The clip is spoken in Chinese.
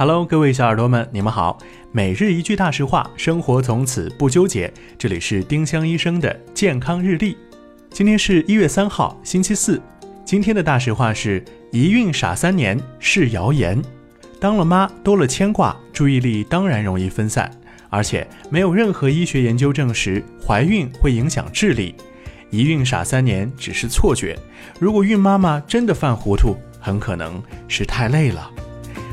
Hello，各位小耳朵们，你们好。每日一句大实话，生活从此不纠结。这里是丁香医生的健康日历。今天是一月三号，星期四。今天的大实话是：一孕傻三年是谣言。当了妈多了牵挂，注意力当然容易分散，而且没有任何医学研究证实怀孕会影响智力。一孕傻三年只是错觉。如果孕妈妈真的犯糊涂，很可能是太累了。